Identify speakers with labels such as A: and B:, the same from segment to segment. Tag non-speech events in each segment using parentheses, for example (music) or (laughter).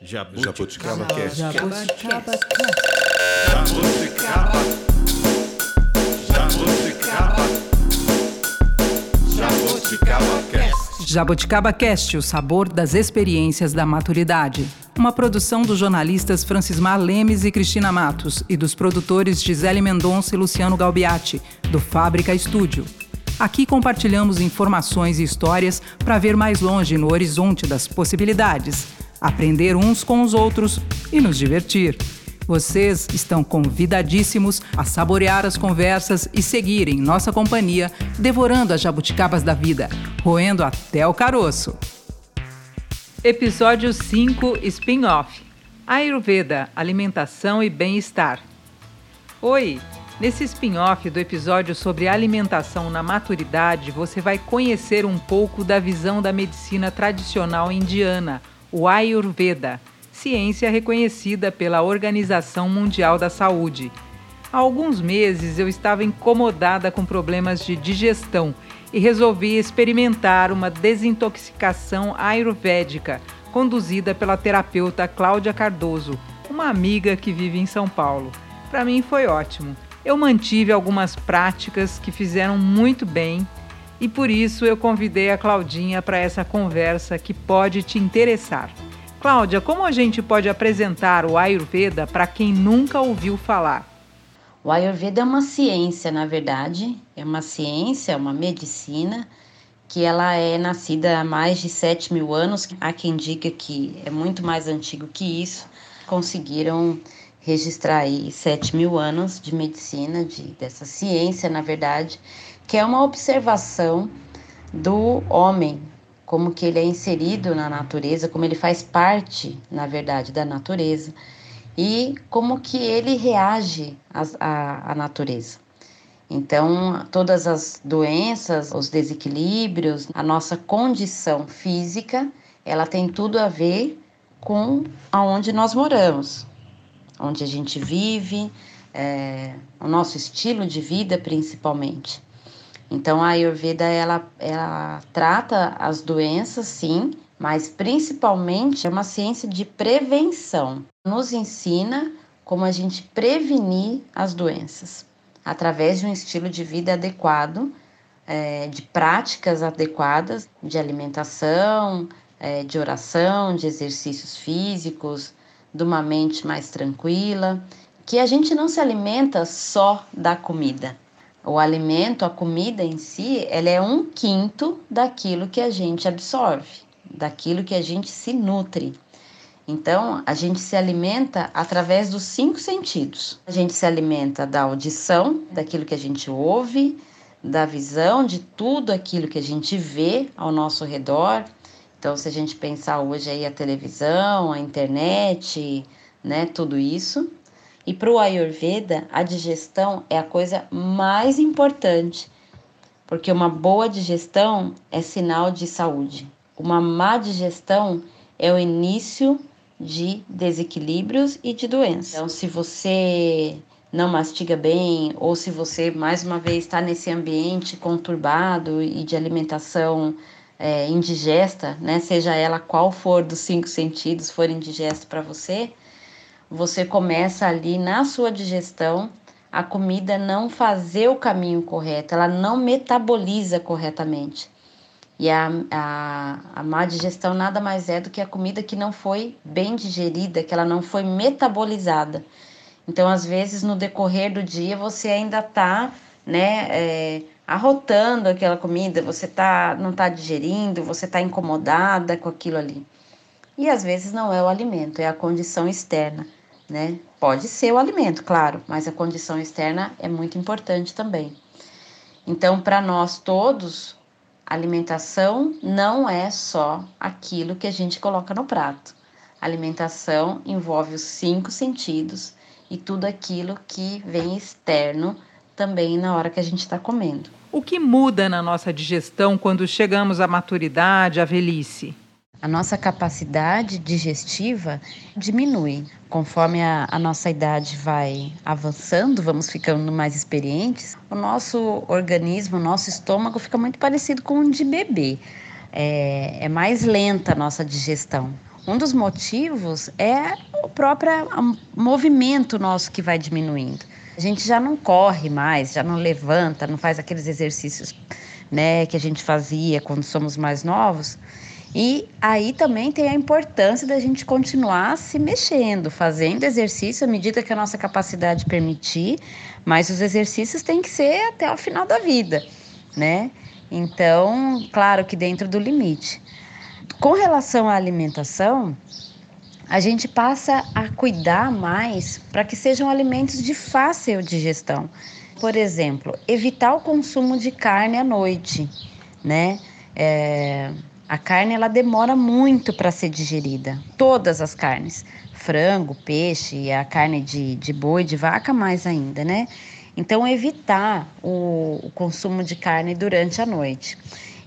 A: Jabuticaba Cast.
B: Jabuticaba
A: Jabuticaba. Jabuticaba. Jabuticaba Cast.
B: Jabuticaba Cast, o sabor das experiências da maturidade. Uma produção dos jornalistas Francismar Lemes e Cristina Matos e dos produtores Gisele Mendonça e Luciano Galbiati, do Fábrica Estúdio. Aqui compartilhamos informações e histórias para ver mais longe no horizonte das possibilidades, aprender uns com os outros e nos divertir. Vocês estão convidadíssimos a saborear as conversas e seguir em nossa companhia, devorando as jabuticabas da vida, roendo até o caroço. Episódio 5 Spin-off Ayurveda Alimentação e Bem-Estar. Oi! Nesse spin-off do episódio sobre alimentação na maturidade, você vai conhecer um pouco da visão da medicina tradicional indiana, o Ayurveda, ciência reconhecida pela Organização Mundial da Saúde. Há alguns meses eu estava incomodada com problemas de digestão e resolvi experimentar uma desintoxicação ayurvédica conduzida pela terapeuta Cláudia Cardoso, uma amiga que vive em São Paulo. Para mim foi ótimo. Eu mantive algumas práticas que fizeram muito bem e por isso eu convidei a Claudinha para essa conversa que pode te interessar. Cláudia, como a gente pode apresentar o Ayurveda para quem nunca ouviu falar?
C: O Ayurveda é uma ciência, na verdade, é uma ciência, uma medicina que ela é nascida há mais de 7 mil anos. Há quem diga que é muito mais antigo que isso. Conseguiram registrar aí 7 mil anos de medicina, de, dessa ciência, na verdade, que é uma observação do homem, como que ele é inserido na natureza, como ele faz parte, na verdade, da natureza e como que ele reage à, natureza. Então, todas as doenças, os desequilíbrios, a nossa condição física, ela tem tudo a ver com aonde nós moramos, onde a gente vive, é, o nosso estilo de vida principalmente. Então a Ayurveda ela, ela trata as doenças, sim, mas principalmente é uma ciência de prevenção. Nos ensina como a gente prevenir as doenças através de um estilo de vida adequado, é, de práticas adequadas de alimentação, é, de oração, de exercícios físicos, de uma mente mais tranquila, que a gente não se alimenta só da comida, o alimento, a comida em si, ela é um quinto daquilo que a gente absorve, daquilo que a gente se nutre. Então, a gente se alimenta através dos cinco sentidos. A gente se alimenta da audição, daquilo que a gente ouve, da visão, de tudo aquilo que a gente vê ao nosso redor. Então, se a gente pensar hoje aí a televisão, a internet, né, tudo isso. E para o Ayurveda, a digestão é a coisa mais importante, porque uma boa digestão é sinal de saúde. Uma má digestão é o início de desequilíbrios e de doenças. Então, se você não mastiga bem, ou se você, mais uma vez, está nesse ambiente conturbado e de alimentação é, indigesta, né, seja ela qual for dos cinco sentidos for indigesta para você, você começa ali na sua digestão a comida não fazer o caminho correto, ela não metaboliza corretamente. E a, a, a má digestão nada mais é do que a comida que não foi bem digerida, que ela não foi metabolizada. Então, às vezes, no decorrer do dia, você ainda está né, é, arrotando aquela comida, você tá, não está digerindo, você está incomodada com aquilo ali. E às vezes não é o alimento, é a condição externa né? Pode ser o alimento, claro, mas a condição externa é muito importante também. Então, para nós todos, alimentação não é só aquilo que a gente coloca no prato. alimentação envolve os cinco sentidos e tudo aquilo que vem externo também na hora que a gente está comendo.
B: O que muda na nossa digestão quando chegamos à maturidade, à velhice?
C: A nossa capacidade digestiva diminui. Conforme a, a, nossa idade vai avançando, vamos ficando mais experientes, o nosso organismo, o nosso estômago fica muito parecido com o de bebê. É, é mais lenta a nossa digestão. Um dos motivos é o próprio movimento nosso que vai diminuindo. A gente já não corre mais, já não levanta, não faz aqueles exercícios né, que a gente fazia quando somos mais novos. E aí também tem a importância da gente continuar se mexendo, fazendo exercício à medida que a nossa capacidade permitir, mas os exercícios têm que ser até o final da vida, né? Então, claro que dentro do limite. Com relação à alimentação, a gente passa a cuidar mais para que sejam alimentos de fácil digestão. Por exemplo, evitar o consumo de carne à noite, né? É, a carne ela demora muito para ser digerida, todas as carnes, frango, peixe, a carne de, de boi, de vaca mais ainda, né? Então evitar o, o consumo de carne durante a noite,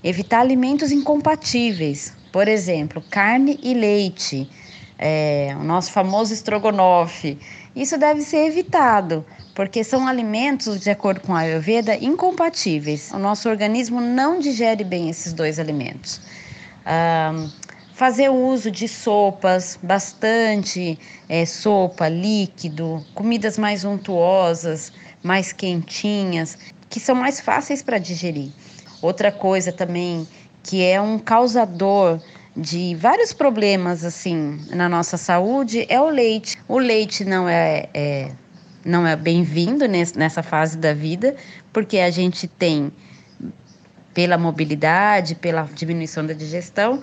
C: evitar alimentos incompatíveis, por exemplo, carne e leite, é, o nosso famoso estrogonofe. Isso deve ser evitado, porque são alimentos, de acordo com a Ayurveda, incompatíveis. O nosso organismo não digere bem esses dois alimentos fazer uso de sopas, bastante é, sopa, líquido, comidas mais untuosas, mais quentinhas, que são mais fáceis para digerir. Outra coisa também que é um causador de vários problemas assim na nossa saúde é o leite. O leite não é, é não é bem-vindo nessa fase da vida, porque a gente tem pela mobilidade, pela diminuição da digestão,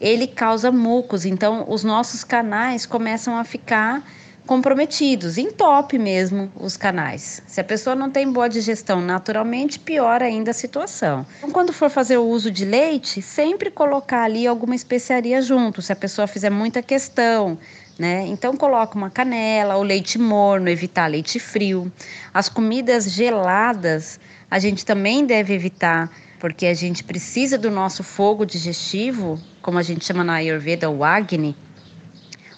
C: ele causa mucos. Então, os nossos canais começam a ficar comprometidos, entope mesmo os canais. Se a pessoa não tem boa digestão naturalmente, piora ainda a situação. Então, quando for fazer o uso de leite, sempre colocar ali alguma especiaria junto, se a pessoa fizer muita questão, né? Então coloca uma canela, o leite morno, evitar leite frio. As comidas geladas, a gente também deve evitar porque a gente precisa do nosso fogo digestivo, como a gente chama na Ayurveda, o Agni,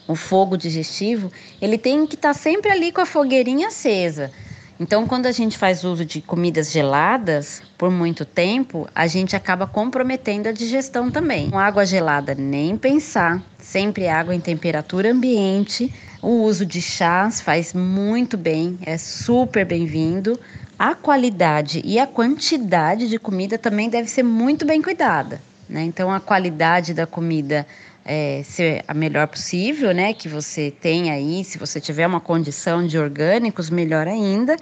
C: o fogo digestivo, ele tem que estar tá sempre ali com a fogueirinha acesa. Então, quando a gente faz uso de comidas geladas por muito tempo, a gente acaba comprometendo a digestão também. Com água gelada, nem pensar. Sempre água em temperatura ambiente. O uso de chás faz muito bem, é super bem-vindo a qualidade e a quantidade de comida também deve ser muito bem cuidada. Né? Então, a qualidade da comida é, ser a melhor possível, né? Que você tem aí, se você tiver uma condição de orgânicos, melhor ainda.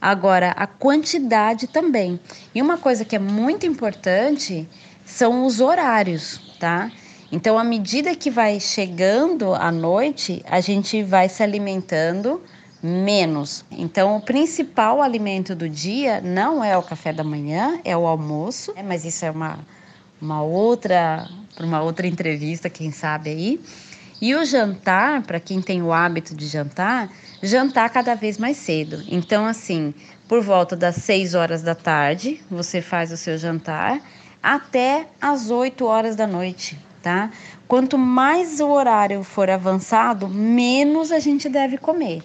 C: Agora, a quantidade também. E uma coisa que é muito importante são os horários, tá? Então, à medida que vai chegando a noite, a gente vai se alimentando menos. Então, o principal alimento do dia não é o café da manhã, é o almoço, né? mas isso é uma, uma outra, uma outra entrevista, quem sabe aí. E o jantar, para quem tem o hábito de jantar, jantar cada vez mais cedo. Então, assim, por volta das 6 horas da tarde, você faz o seu jantar até as 8 horas da noite, tá? Quanto mais o horário for avançado, menos a gente deve comer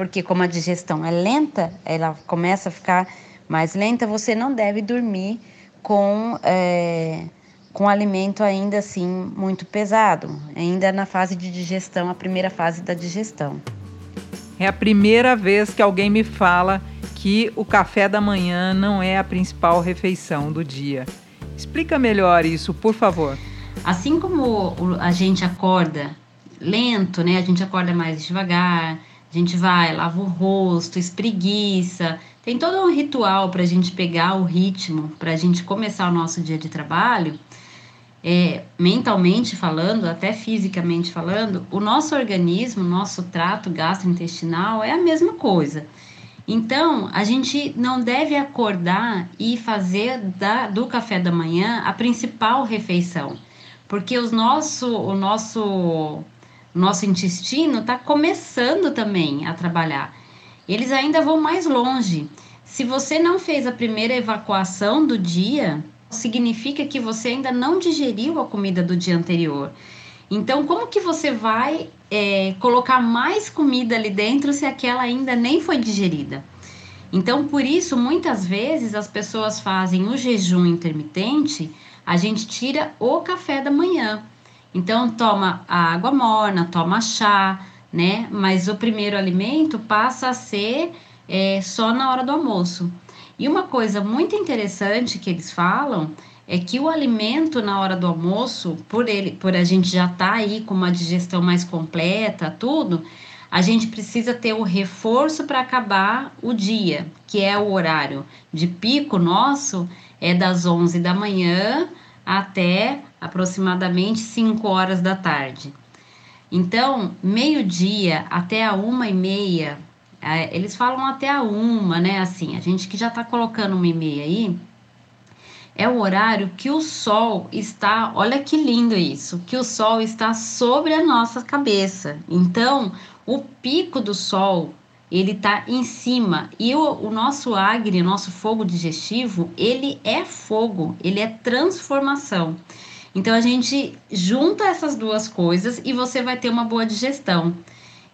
C: porque como a digestão é lenta, ela começa a ficar mais lenta, você não deve dormir com, é, com alimento ainda assim muito pesado, ainda na fase de digestão, a primeira fase da digestão.
B: É a primeira vez que alguém me fala que o café da manhã não é a principal refeição do dia. Explica melhor isso, por favor.
C: Assim como a gente acorda lento, né? A gente acorda mais devagar, a gente vai, lava o rosto, espreguiça. Tem todo um ritual para a gente pegar o ritmo, para a gente começar o nosso dia de trabalho. É, mentalmente falando, até fisicamente falando, o nosso organismo, nosso trato gastrointestinal é a mesma coisa. Então, a gente não deve acordar e fazer da, do café da manhã a principal refeição, porque os nosso, o nosso nosso intestino está começando também a trabalhar. Eles ainda vão mais longe. Se você não fez a primeira evacuação do dia, significa que você ainda não digeriu a comida do dia anterior. Então, como que você vai é, colocar mais comida ali dentro se aquela ainda nem foi digerida? Então, por isso, muitas vezes as pessoas fazem o jejum intermitente, a gente tira o café da manhã Então toma a água morna, toma chá, né? Mas o primeiro alimento passa a ser é, só na hora do almoço. E uma coisa muito interessante que eles falam é que o alimento na hora do almoço, por ele, por a gente já estar tá aí com uma digestão mais completa, tudo, a gente precisa ter o reforço para acabar o dia, que é o horário de pico nosso, é das 11 da manhã até aproximadamente 5 horas da tarde. Então, meio-dia até a uma e meia, é, eles falam até a uma, né? Assim, a gente que já está colocando uma e meia aí, é o horário que o sol está, olha que lindo isso, que o sol está sobre a nossa cabeça. Então, o pico do sol ele está em cima e o, o nosso agre, nosso fogo digestivo, ele é fogo, ele é transformação. Então a gente junta essas duas coisas e você vai ter uma boa digestão.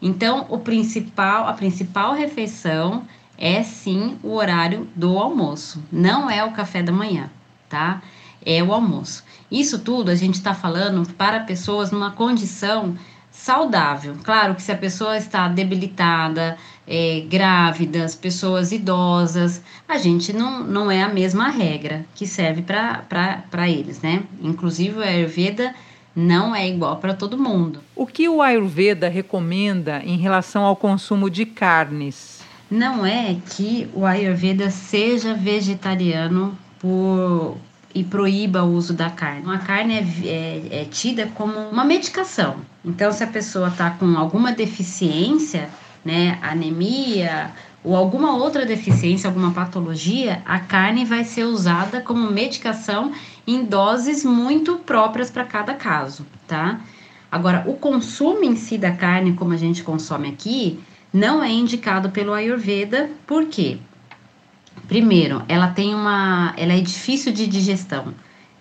C: Então o principal, a principal refeição é sim o horário do almoço, não é o café da manhã, tá? É o almoço. Isso tudo a gente está falando para pessoas numa condição saudável. Claro que se a pessoa está debilitada, é, grávidas, pessoas idosas, a gente não, não é a mesma regra que serve para eles, né? Inclusive, o Ayurveda não é igual para todo mundo.
B: O que o Ayurveda recomenda em relação ao consumo de carnes?
C: Não é que o Ayurveda seja vegetariano por, e proíba o uso da carne. A carne é, é, é tida como uma medicação. Então, se a pessoa está com alguma deficiência, né, anemia ou alguma outra deficiência, alguma patologia, a carne vai ser usada como medicação em doses muito próprias para cada caso, tá? Agora, o consumo em si da carne, como a gente consome aqui, não é indicado pelo Ayurveda, por quê? Primeiro, ela tem uma, ela é difícil de digestão,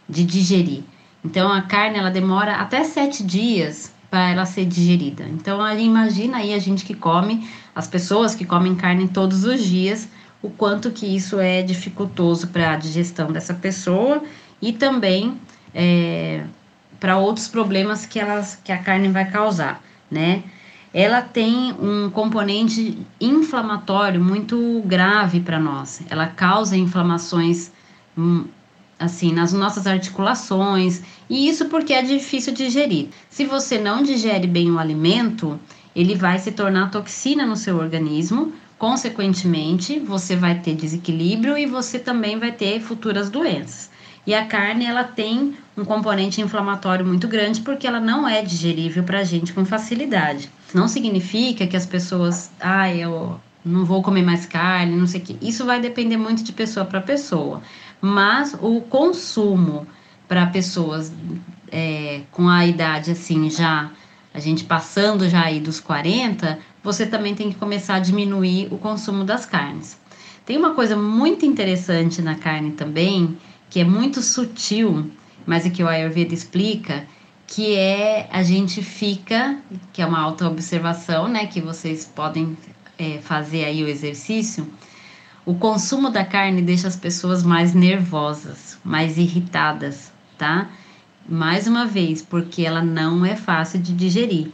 C: de digerir. Então, a carne ela demora até sete dias para ela ser digerida. Então, imagina aí a gente que come, as pessoas que comem carne todos os dias, o quanto que isso é dificultoso para a digestão dessa pessoa e também é, para outros problemas que, elas, que a carne vai causar, né? Ela tem um componente inflamatório muito grave para nós. Ela causa inflamações hum, assim, nas nossas articulações, e isso porque é difícil digerir. Se você não digere bem o alimento, ele vai se tornar toxina no seu organismo, consequentemente, você vai ter desequilíbrio e você também vai ter futuras doenças. E a carne, ela tem um componente inflamatório muito grande porque ela não é digerível para a gente com facilidade. Não significa que as pessoas, ah, eu não vou comer mais carne, não sei o que. Isso vai depender muito de pessoa para pessoa mas o consumo para pessoas é, com a idade assim já a gente passando já aí dos 40, você também tem que começar a diminuir o consumo das carnes. Tem uma coisa muito interessante na carne também, que é muito sutil, mas é que o Ayurveda explica, que é a gente fica, que é uma auto-observação, né, que vocês podem é, fazer aí o exercício, o consumo da carne deixa as pessoas mais nervosas, mais irritadas, tá? Mais uma vez, porque ela não é fácil de digerir.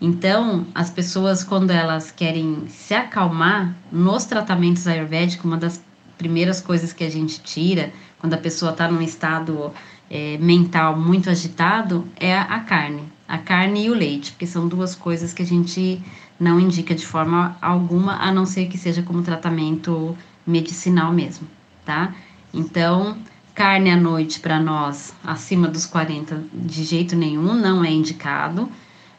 C: Então, as pessoas, quando elas querem se acalmar, nos tratamentos ayurvédicos, uma das primeiras coisas que a gente tira, quando a pessoa está num estado é, mental muito agitado, é a carne. A carne e o leite, porque são duas coisas que a gente não indica de forma alguma, a não ser que seja como tratamento medicinal mesmo, tá? Então, carne à noite para nós acima dos 40 de jeito nenhum, não é indicado.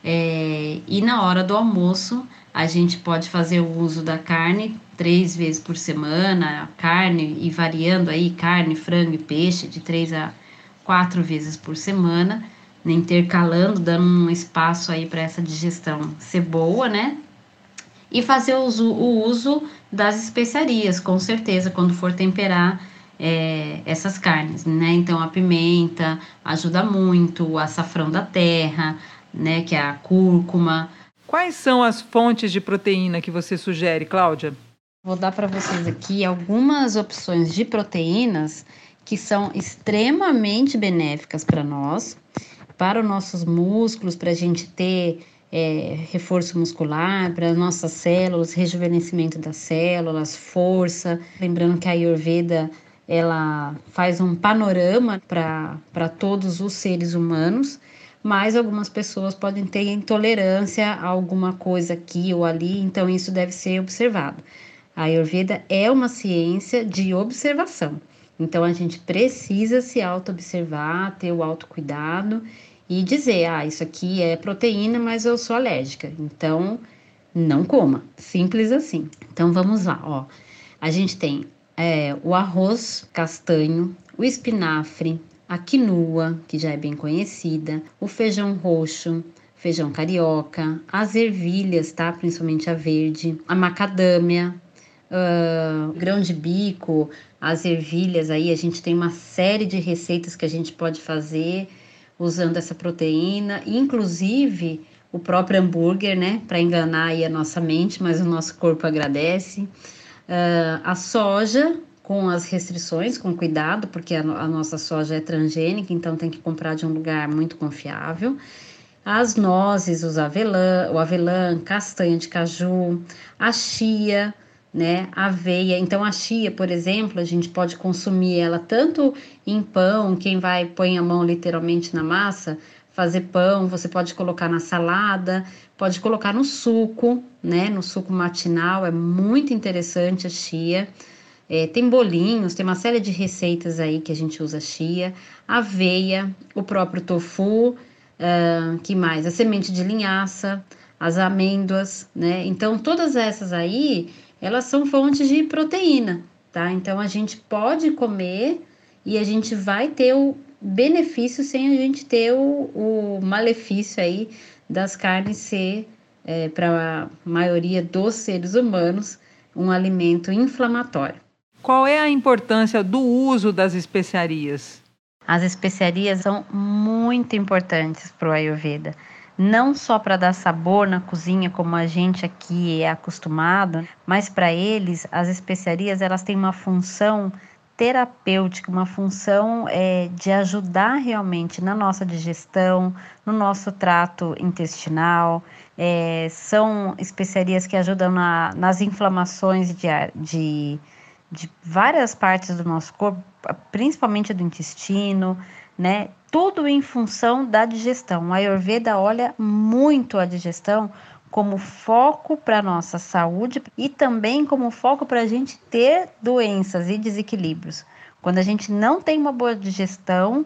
C: É, e na hora do almoço, a gente pode fazer o uso da carne três vezes por semana, carne e variando aí carne, frango e peixe de três a quatro vezes por semana intercalando, dando um espaço aí para essa digestão ser boa, né? E fazer o uso, o uso das especiarias, com certeza, quando for temperar é, essas carnes, né? Então a pimenta ajuda muito, o açafrão da terra, né? Que é a cúrcuma.
B: Quais são as fontes de proteína que você sugere, Cláudia?
C: Vou dar para vocês aqui algumas opções de proteínas que são extremamente benéficas para nós para os nossos músculos, para a gente ter é, reforço muscular, para nossas células, rejuvenescimento das células, força. Lembrando que a Ayurveda ela faz um panorama para todos os seres humanos, mas algumas pessoas podem ter intolerância a alguma coisa aqui ou ali, então isso deve ser observado. A Ayurveda é uma ciência de observação. Então a gente precisa se auto-observar, ter o autocuidado e dizer: ah, isso aqui é proteína, mas eu sou alérgica. Então não coma. Simples assim. Então vamos lá, ó. A gente tem é, o arroz castanho, o espinafre, a quinua, que já é bem conhecida, o feijão roxo, feijão carioca, as ervilhas, tá? Principalmente a verde, a macadâmia, uh, grão de bico, as ervilhas aí, a gente tem uma série de receitas que a gente pode fazer usando essa proteína, inclusive o próprio hambúrguer, né, para enganar aí a nossa mente, mas o nosso corpo agradece. Uh, a soja, com as restrições, com cuidado, porque a, a, nossa soja é transgênica, então tem que comprar de um lugar muito confiável. As nozes, os avelã, o avelã, castanha de caju, a chia, né? Aveia. Então a chia, por exemplo, a gente pode consumir ela tanto em pão, quem vai põe a mão literalmente na massa, fazer pão, você pode colocar na salada, pode colocar no suco, né? No suco matinal, é muito interessante a chia. É, tem bolinhos, tem uma série de receitas aí que a gente usa chia, aveia, o próprio tofu, uh, que mais? A semente de linhaça, as amêndoas, né? Então, todas essas aí elas são fontes de proteína, tá? Então a gente pode comer e a gente vai ter o benefício sem a gente ter o, o malefício aí das carnes ser, é, para a maioria dos seres humanos, um alimento inflamatório.
B: Qual é a importância do uso das especiarias?
C: As especiarias são muito importantes para o Ayurveda não só para dar sabor na cozinha como a gente aqui é acostumado, mas para eles as especiarias elas têm uma função terapêutica, uma função é, de ajudar realmente na nossa digestão, no nosso trato intestinal. É, são especiarias que ajudam na, nas inflamações de, de, de várias partes do nosso corpo, principalmente do intestino, né? Tudo em função da digestão. A Ayurveda olha muito a digestão como foco para nossa saúde e também como foco para a gente ter doenças e desequilíbrios. Quando a gente não tem uma boa digestão,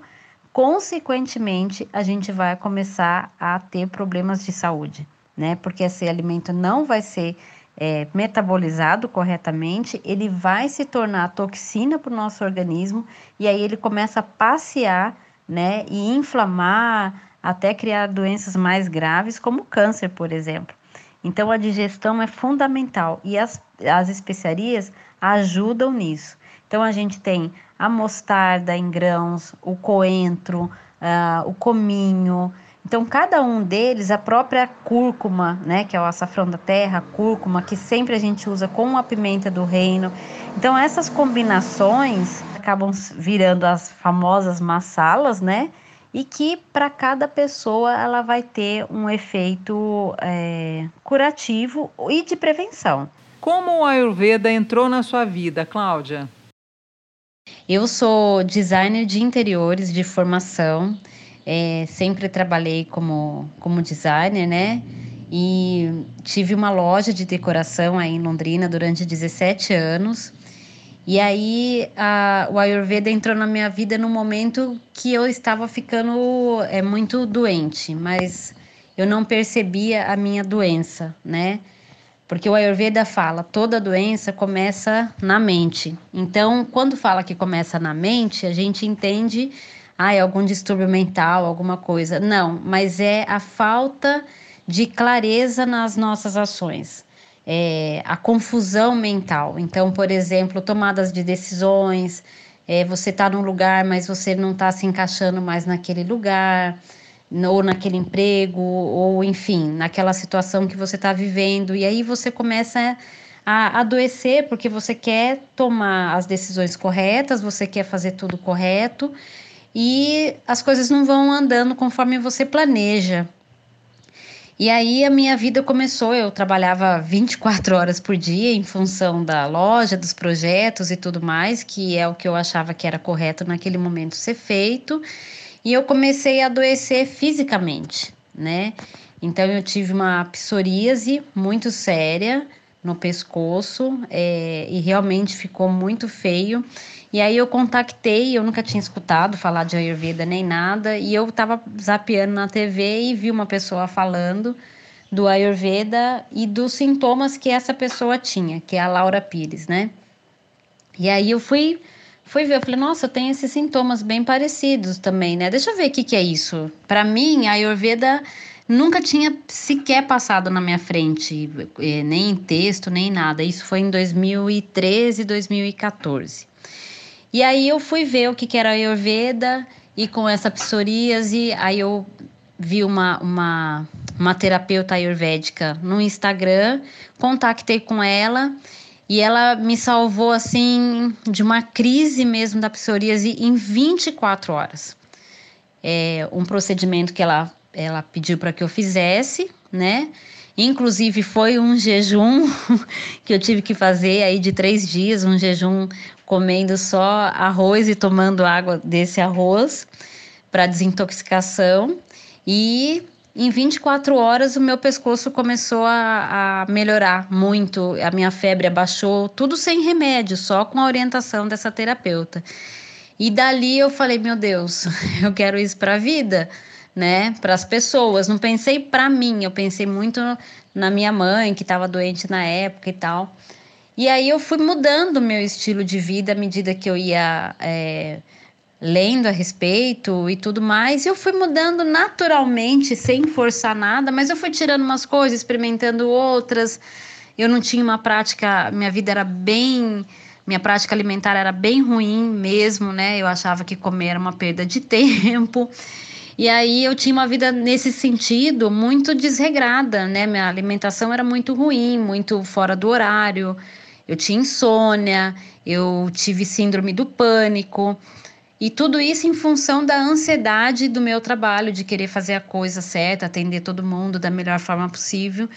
C: consequentemente a gente vai começar a ter problemas de saúde, né? Porque esse alimento não vai ser é, metabolizado corretamente, ele vai se tornar toxina para o nosso organismo e aí ele começa a passear, né, e inflamar até criar doenças mais graves, como câncer, por exemplo. Então a digestão é fundamental e as, as especiarias ajudam nisso. Então a gente tem a mostarda em grãos, o coentro, uh, o cominho, então, cada um deles, a própria cúrcuma, né, que é o açafrão da terra, cúrcuma, que sempre a gente usa com a pimenta do reino. Então, essas combinações acabam virando as famosas massalas, né? E que para cada pessoa ela vai ter um efeito é, curativo e de prevenção.
B: Como o Ayurveda entrou na sua vida, Cláudia?
C: Eu sou designer de interiores de formação. É, sempre trabalhei como, como designer, né? E tive uma loja de decoração aí em Londrina durante 17 anos. E aí a, o Ayurveda entrou na minha vida no momento que eu estava ficando é, muito doente, mas eu não percebia a minha doença, né? Porque o Ayurveda fala, toda doença começa na mente. Então, quando fala que começa na mente, a gente entende ah, é algum distúrbio mental, alguma coisa. Não, mas é a falta de clareza nas nossas ações. É, a confusão mental. Então, por exemplo, tomadas de decisões, é, você está num lugar, mas você não está se encaixando mais naquele lugar, ou naquele emprego, ou enfim, naquela situação que você está vivendo, e aí você começa a adoecer porque você quer tomar as decisões corretas, você quer fazer tudo correto, e as coisas não vão andando conforme você planeja. E aí a minha vida começou, eu trabalhava 24 horas por dia em função da loja, dos projetos e tudo mais, que é o que eu achava que era correto naquele momento ser feito. E eu comecei a adoecer fisicamente, né? Então eu tive uma psoríase muito séria no pescoço é, e realmente ficou muito feio. E aí eu contactei, eu nunca tinha escutado falar de Ayurveda nem nada, e eu estava zapeando na TV e vi uma pessoa falando do Ayurveda e dos sintomas que essa pessoa tinha, que é a Laura Pires, né? E aí eu fui fui ver, eu falei, nossa, eu tenho esses sintomas bem parecidos também, né? Deixa eu ver o que, que é isso. Para mim, a Ayurveda nunca tinha sequer passado na minha frente, eh, nem em texto, nem nada. Isso foi em 2013, 2014. E aí eu fui ver o que, que era Ayurveda e com essa psoríase, aí eu vi uma, uma, uma terapeuta ayurvédica no Instagram, contactei com ela e ela me salvou assim de uma crise mesmo da psoríase em 24 horas. É um procedimento que ela, ela pediu para que eu fizesse, né? Inclusive foi um jejum (laughs) que eu tive que fazer aí de três dias, um jejum comendo só arroz e tomando água desse arroz para desintoxicação. E em 24 horas o meu pescoço começou a, a, melhorar muito, a minha febre abaixou, tudo sem remédio, só com a orientação dessa terapeuta. E dali eu falei, meu Deus, (laughs) eu quero isso para a vida, né? Para as pessoas. Não pensei para mim, eu pensei muito na minha mãe que estava doente na época e tal. E aí eu fui mudando meu estilo de vida à medida que eu ia é, lendo a respeito e tudo mais. E eu fui mudando naturalmente, sem forçar nada, mas eu fui tirando umas coisas, experimentando outras. Eu não tinha uma prática, minha vida era bem. Minha prática alimentar era bem ruim mesmo, né? Eu achava que comer era uma perda de (laughs) tempo. E aí eu tinha uma vida nesse sentido muito desregrada, né? Minha alimentação era muito ruim, muito fora do horário eu tinha insônia, eu tive síndrome do pânico. E tudo isso em função da ansiedade do meu trabalho, de querer fazer a coisa certa, atender todo mundo da melhor forma possível.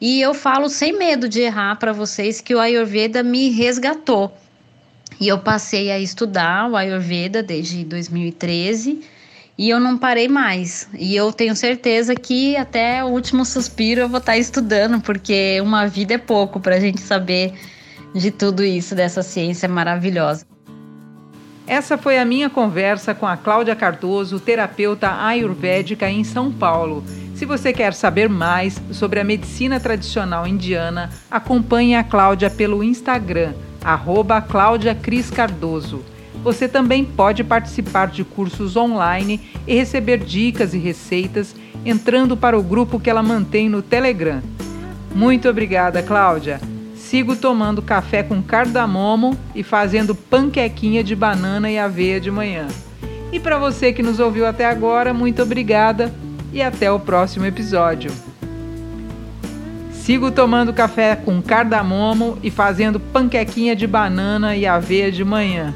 C: E eu falo sem medo de errar para vocês que o Ayurveda me resgatou. E eu passei a estudar o Ayurveda desde 2013 e eu não parei mais. E eu tenho certeza que até o último suspiro eu vou estar estudando, porque uma vida é pouco para a gente saber de tudo isso, dessa ciência maravilhosa.
B: Essa foi a minha conversa com a Cláudia Cardoso, terapeuta ayurvédica em São Paulo. Se você quer saber mais sobre a medicina tradicional indiana, acompanhe a Cláudia pelo Instagram, arroba Cláudia Cris Cardoso. Você também pode participar de cursos online e receber dicas e receitas entrando para o grupo que ela mantém no Telegram. Muito obrigada, Cláudia sigo tomando café com cardamomo e fazendo panquequinha de banana e aveia de manhã. E para você que nos ouviu até agora, muito obrigada e até o próximo episódio. Sigo tomando café com cardamomo e fazendo panquequinha de banana e aveia de manhã.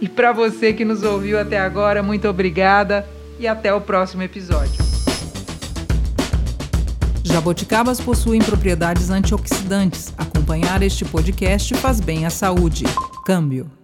B: E para você que nos ouviu até agora, muito obrigada e até o próximo episódio. Jaboticabas possuem propriedades antioxidantes. Acompanhar este podcast faz bem à saúde. Câmbio.